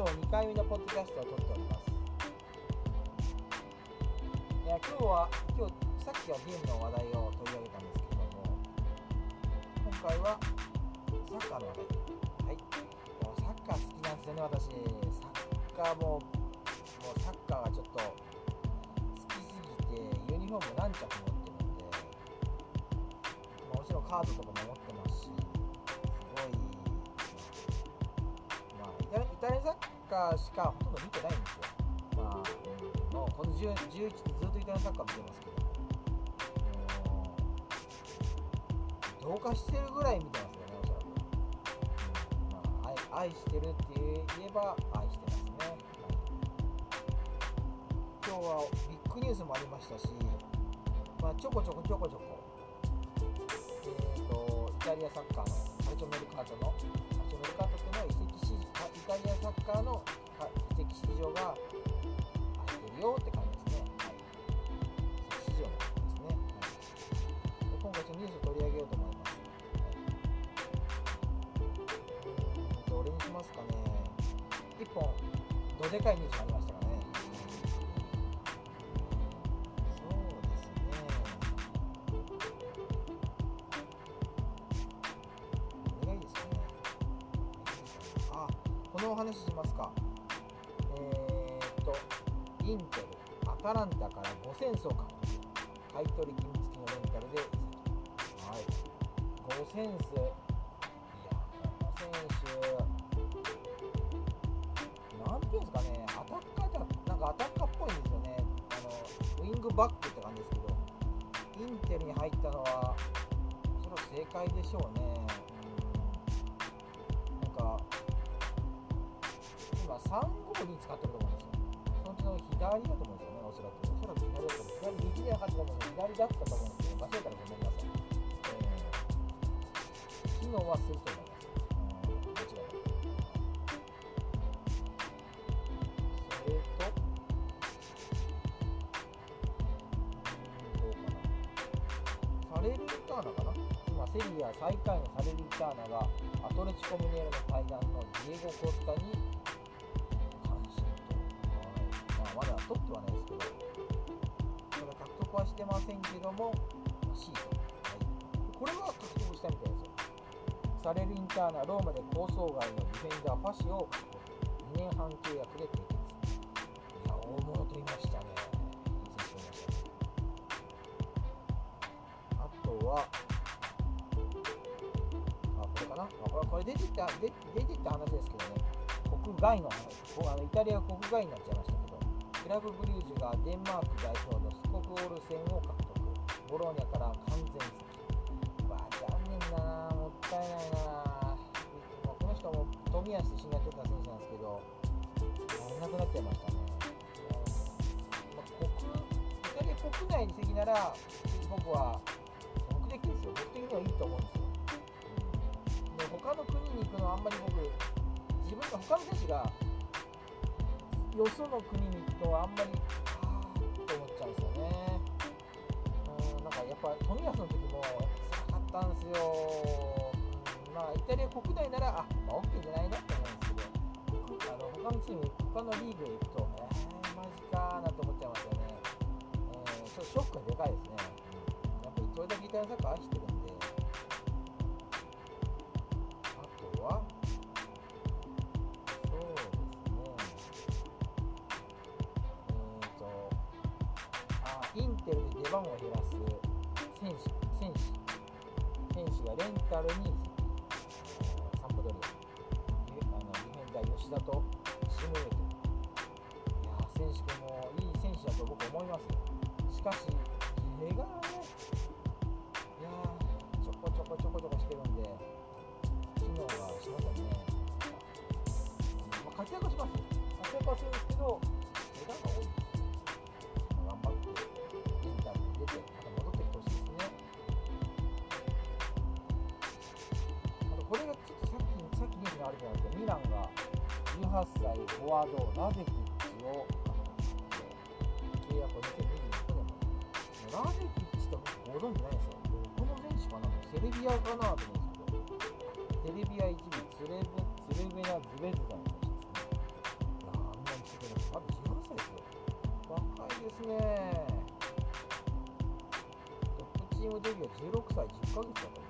今日2回目のポッドキャストを撮っております。いや今日は今日さっきはゲームの話題を取り上げたんですけども今回はサッカーの話題。はい。もうサッカー好きなんですよね私。サッカーももうサッカーがちょっと好きすぎてユニフォーム何着持ってるんで、まもちろんカードとかも持ってますしカーしかほとんど見てないんですよ。まあ、もうこの11ってずっとイタリアサッカー見てますけども同化してるぐらい見てますよねおそらく、まあ、愛愛してるって言えば愛してますね、はい。今日はビッグニュースもありましたし、まあ、ちょこちょこちょこちょこ、えー、とイタリアサッカーのカルチョメルカートのカルチョメルカートっていうのはイタリアサッカーのか移籍市場が空いてるよって感じですね、はい、移籍市場のですね、はい、で今回ちょっとニュースを取り上げようと思います、はい、うーんと俺にしますかね。1本どでかいニュースがあります。しますか。えー、っと、インテル、アタランタから5000層獲得。買取金付きのレンタルで。はい。5000数。いや、この選手、なんていうんですかね、アタッカーじゃ、なんかアタッカーっぽいんですよね。あの、ウィングバックって感じですけど、インテルに入ったのは、そらく正解でしょうね。352使ってると思うんですよそのうちの左だと思うんですよねおそらくおそらく左だと思う左右ではなかったと思うんです左だったと思うんですけど間違えたらごめんなさい、えー、機能はすると思います間違えた。それと、どうかなサレル・ターナかな今セリア最下位のサレル・ターナがアトレチコ・ミネルの対談のディエゴ・コスタにま、だ取ってはないですけど、それ獲得はしてませんけども、欲しいと。はい、これは獲得したみたいですよ。サレル・インターナ、ローマで構想外のディフェンダー、パシを。2年半契約で締結。いや、大物取りましたね。いましたね。あとは、あ、これかな？あこれこれ出てた出出てた話ですけどね、国外の話あの、イタリア国外になっちゃいました、ラブブリージュがデンマーク代表のスコクオールセンを獲得、ボローニャから完全移籍。うわ残念だな、もったいないな。まあこの人も冨安と一緒にやった選手なんですけど、やれなくなっちゃいましたね。まあ、国イタリア国内に席なら、僕は目的ですよ、僕的にはいいと思うんですよ。で他の国に行くのはあんまり僕、自分が他の選手がよその国に行くとあんまり、って思っちゃうんですよね。うん、なんかやっぱ冨安の時も辛かったんですよ。うん、まあイタリア国内なら、あ、まあ、OK じゃないなって思うんですけど、あの他のチーム、他のリーグへ行くと、えー、マジかーなんて思っちゃいますよね。えー、ちょっとショックがでかいですね。やっぱりそれだけイタリアサッカー愛してる番を減らす選手、選手、選手がレンタルにサンパドリア、あのディフェンダー吉田とシムエト。いや、選手君もいい選手だと僕思います。しかし、怪我がね、いや、ちょこちょこちょこちょこしてるんで、機能がしませんね。まあ、活躍します。活躍はするんですけど、18歳フォワード、ラゼキッチを契約を2026年。ラゼキッチってご存知ないですよ。この選手かなセルビアかなと思うんですけど、セルビア一部ツレブツレベナ・ズベズダの選手ですね。でもまだ18歳ですよ。若いですね。トップチームデビューは16歳10ヶ月だった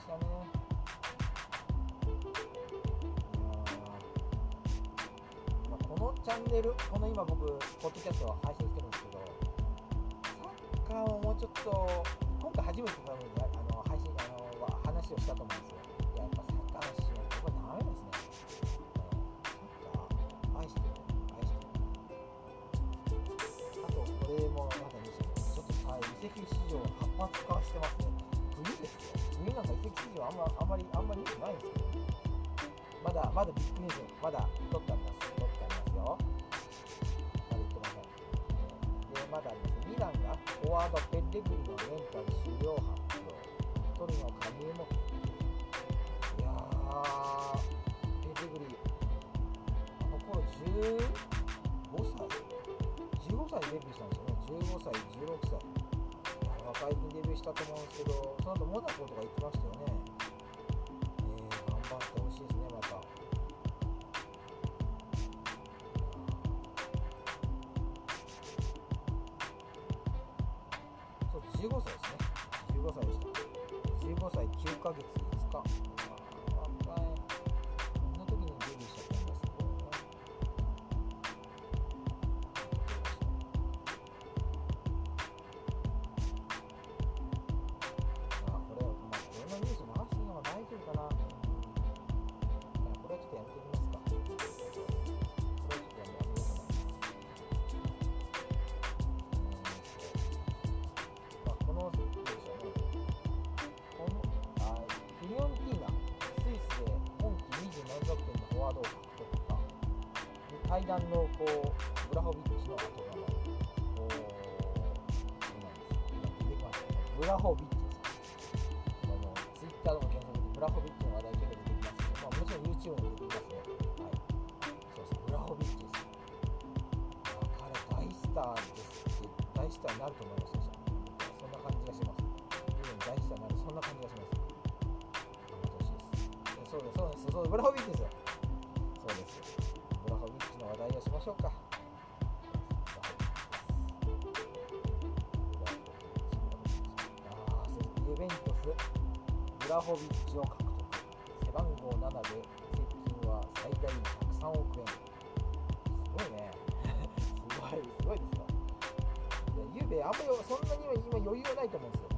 したね。まあ、このチャンネル、この今僕、ポッドキャストを配信してるんですけど、サッカーをもうちょっと、今回初めて多分あの配信あの話をしたと思うんですよ。いや、やっぱサッカーの試合、これダメですね。うんサッカー、愛してる、愛してる。あと、これもまだにしても、ちょっとさ、移籍市場活発化してますね。冬ですよ。冬なんか移籍市場あんまあんまり、あんまり良くないんですけど、まだ、まだビッグニュース、まだ取ってあります。取ってありますよ。まだ言ってません。で、まだあります。ミランがフォワードペッレグリのレンタル終了発表。トリの加入も。いやー、ペッレグリ、あの頃15歳 ?15 歳デビューしたんですよね。15歳、16歳。いや若い時にデビューしたと思うんですけど、その後モナコとか行ってましたよね。対談の、こう、ブラホビッチの後が、こう、そうなんです。今出てきましたね。ブラホビッチです。あの、ツイッターとか検索でブラホビッチの話題結構出てきますけど、まあ、もちろん YouTube も出てきますね。はい。そうそう、ブラホビッチです。あ彼大スターですって大スターになると思いますよそんな感じがします大スターになるそんな感じがします頑張ってほしいですそうですそうですそうブラホビッチですよそうです話題をしましょうかああそうですユベントスブラホビッチを獲得背番号7で接近は最大103億円すごいねすごい、すごいですよ。いや、ゆうべ、あんまりそんなには今余裕はないと思うんですよ。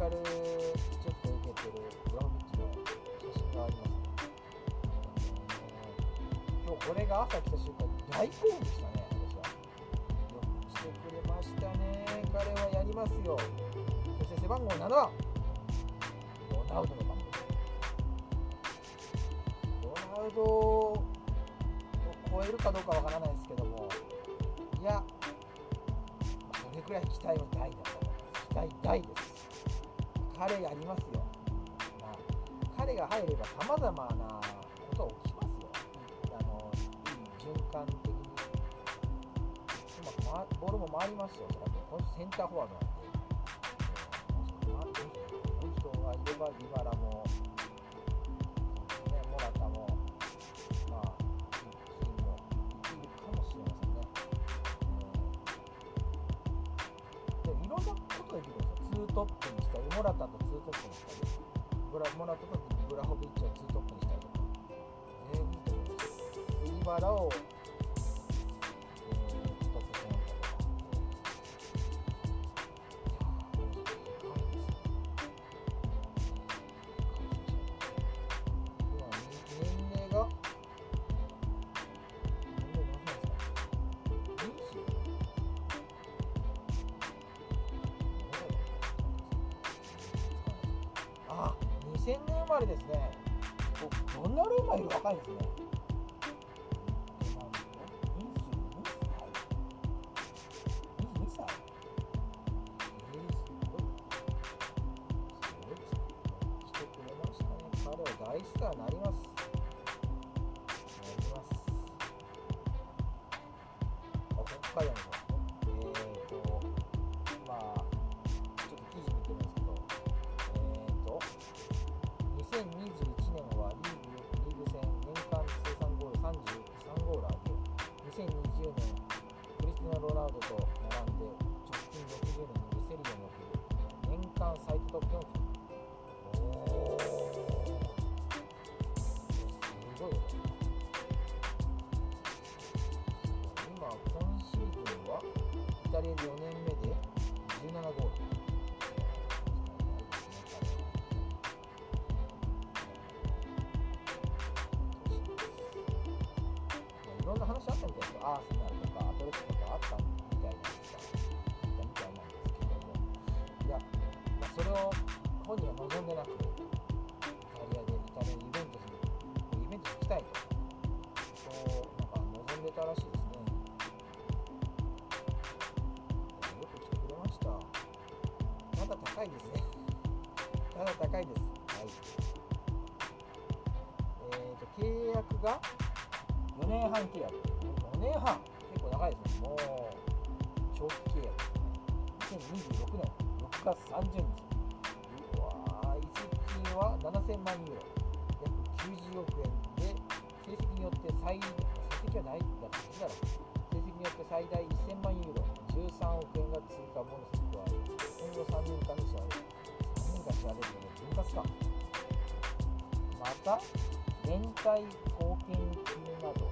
カルチェックを受けてるブラホビッチの写真があり。ますね。今日これが朝来た瞬間、大興奮したね、私は。よくしてくれましたね。彼はやり。ますよ。そして背番号7番。ロナウドの番号。ロナウドを超えるかどうかわからないですけども、いや、それくらい期待は大だと思います。期待大です。彼やりますよ。まあ、彼が入ればさまざまなことが起きますよ。あのいい循環的に。今、まボールも回りますよ、それはこのセンターフォワードなんで。えーこの人がいればディバラも、トップにしたり、モラタとツートップにしたり、ブラモラタとブラホビッチをツートップにしたりとか、全然いいと思います。でディバラを、2000年生まれですね。おドナルンマより若いですね。22歳 ?22 歳えー、すごい。すごいですね。来てくれましたね。彼は大スターなります。なります。高いです。はいえーと、契約が4年半契約。4年半結構長いですね。もう長期契約ですね。2026年6月30日。うわー、移籍金は7000万ユーロ。約90億円で、成績によって最、成績はないだってだろ成績によって最大1000万ユーロ、13億円が追加ボーナスに加え、今後3年間に支払われる。調べるのが分割また連帯貢献金など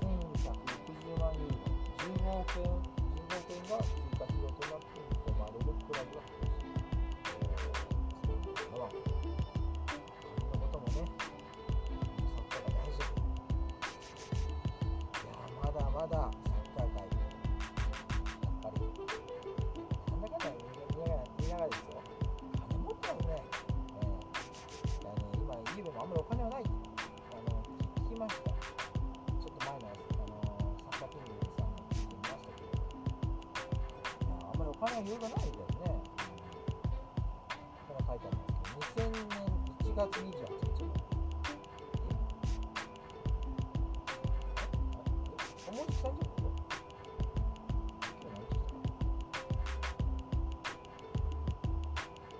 1160万人の15億円 ,15 億円が追加費用となって見込まれるクラブが他の理由がないんだよねこの書いてあるんですけど2000年1月28日え？おもちさんじ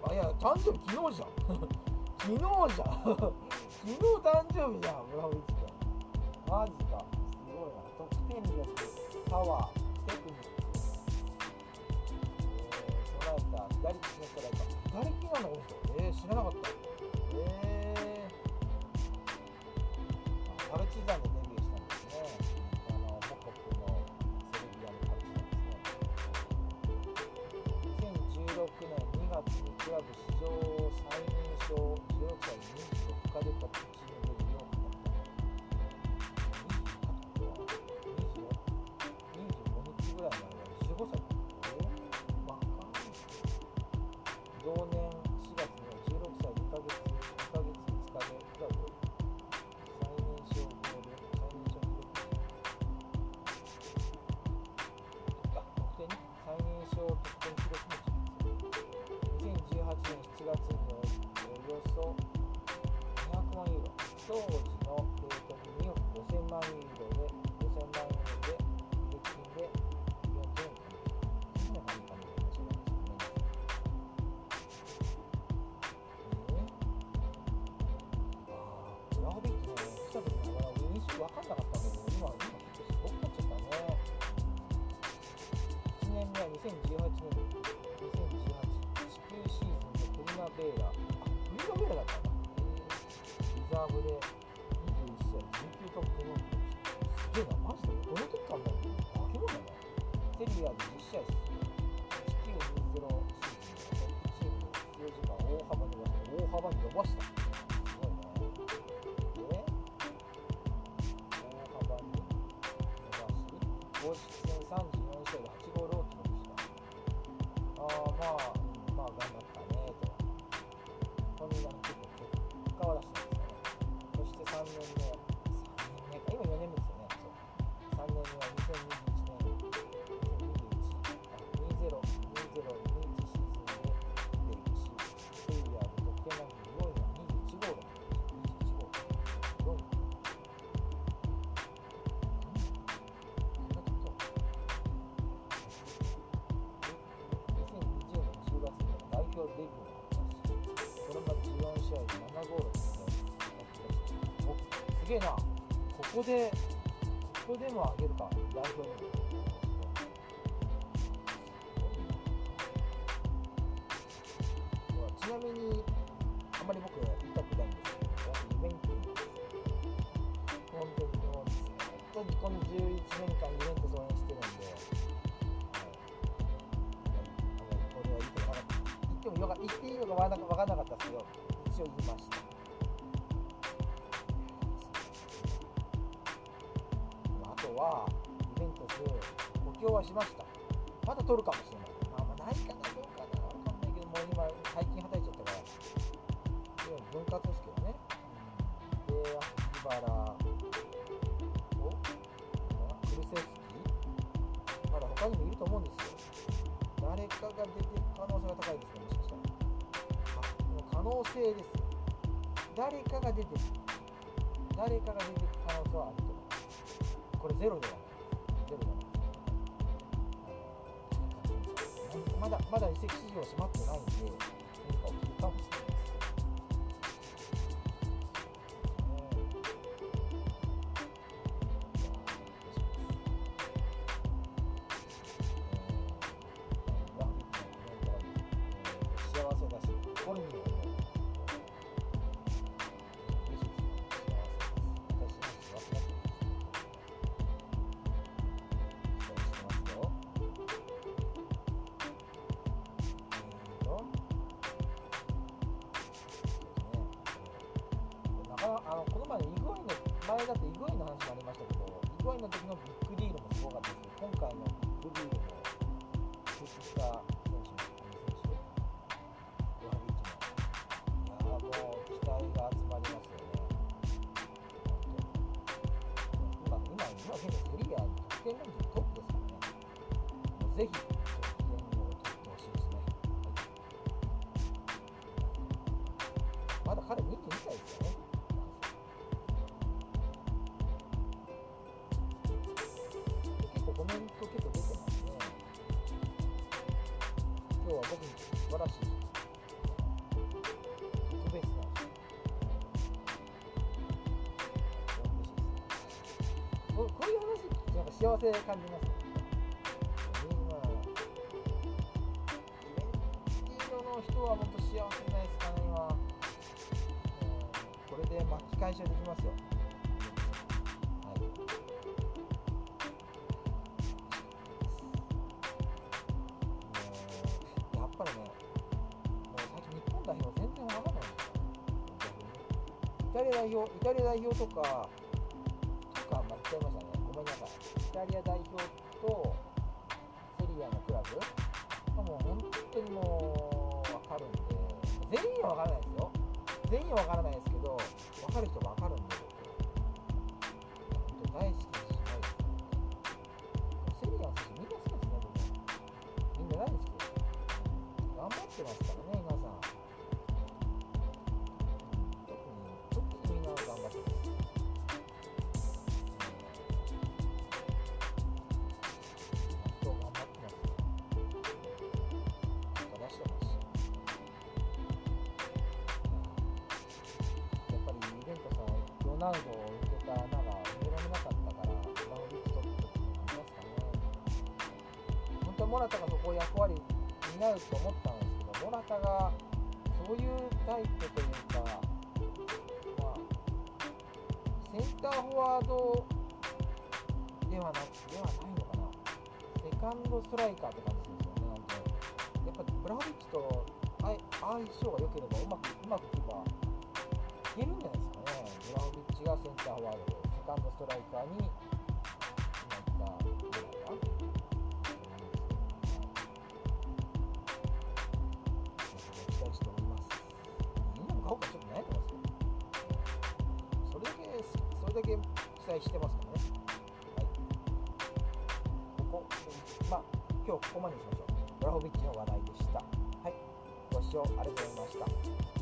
ゃあいや誕生日昨日じゃん昨日じゃん昨日誕生日じゃん村内君マジかすごいな得点力パワー左利きなんだこの人えー、知らなかったえー、パルチザンでデビューしたんですね。あの母国のセルビアのパルチザンですね。2016年2月にクラブ史上最年少16歳26日月トップチーム25歳。げえな。ここでここでも上げるか。代表に。ちなみにあんまり僕言いたくないんですけど私ユベ本当にもうずっこの11年間ユベント応援してるんで、はい、あのこれは言ってもよか言っていいのか分からなかったですけど一応言いました。はユベントス補強はしました。まだ取るかもしれない。まあまあないかなどうかなわかんないけどもう今最近はたいちゃったから。分割ですけどね、うん、で茨とクルセフスキーまだ他にもいると思うんですよ。誰かが出てく可能性が高いですねもしかしたら。可能性ですよ。誰かが出てく誰かが出てく可能性はある。これゼロではないゼロではな。いまだまだ移籍市場閉まってないんで何か起きるかもしれない前だってイグアインの話もありましたけど、イグアインの時の big deal もすごかったですけど、今回の big deal も復帰した選手も、あの選手、ヴラホビッチも、いやーもう期待が集まりますよね。今、今、今現在セリエA得点ランキングトップですからね。ぜひ晴らしい。特別な。嬉しい。ですね。こうこういう話なんか幸せ感じますタリア代表、イタリア代表とか、とか、まあ、言っちゃいましたね。ごめんなさい。イタリア代表とセリエAのクラブがもう本当にもうわかるんで、全員はわからないですよ。全員はわからないですけど、わかる人はわかるんで、本当大好きですし、大好きなんで。セリアの選手みんな好きですね、みんな大好きです。頑張ってますからね、ん、ロナウドを受けた穴が埋められなかったから、ブラウンビッチ取った時もありますかね。本当はモラタがそこを役割担うと思ったんですけど、モラタがそういうタイプというか、まあ、センターフォワードではなくではないのかな。セカンドストライカーって感じですよね、なんとなくやっぱブラホビッチと相相性が良ければうまくうまくいけばいけるんじゃないですかね。がセンターフォワード、セカンドストライカーに今言ったモラタ期待しております。みんなも買おうかちょっと悩んでますよ。それだけ、それだけ期待してますからね。はい。ここ、まあ、今日ここまでにしましょう。ブラホビッチの話題でした。はい。ご視聴ありがとうございました。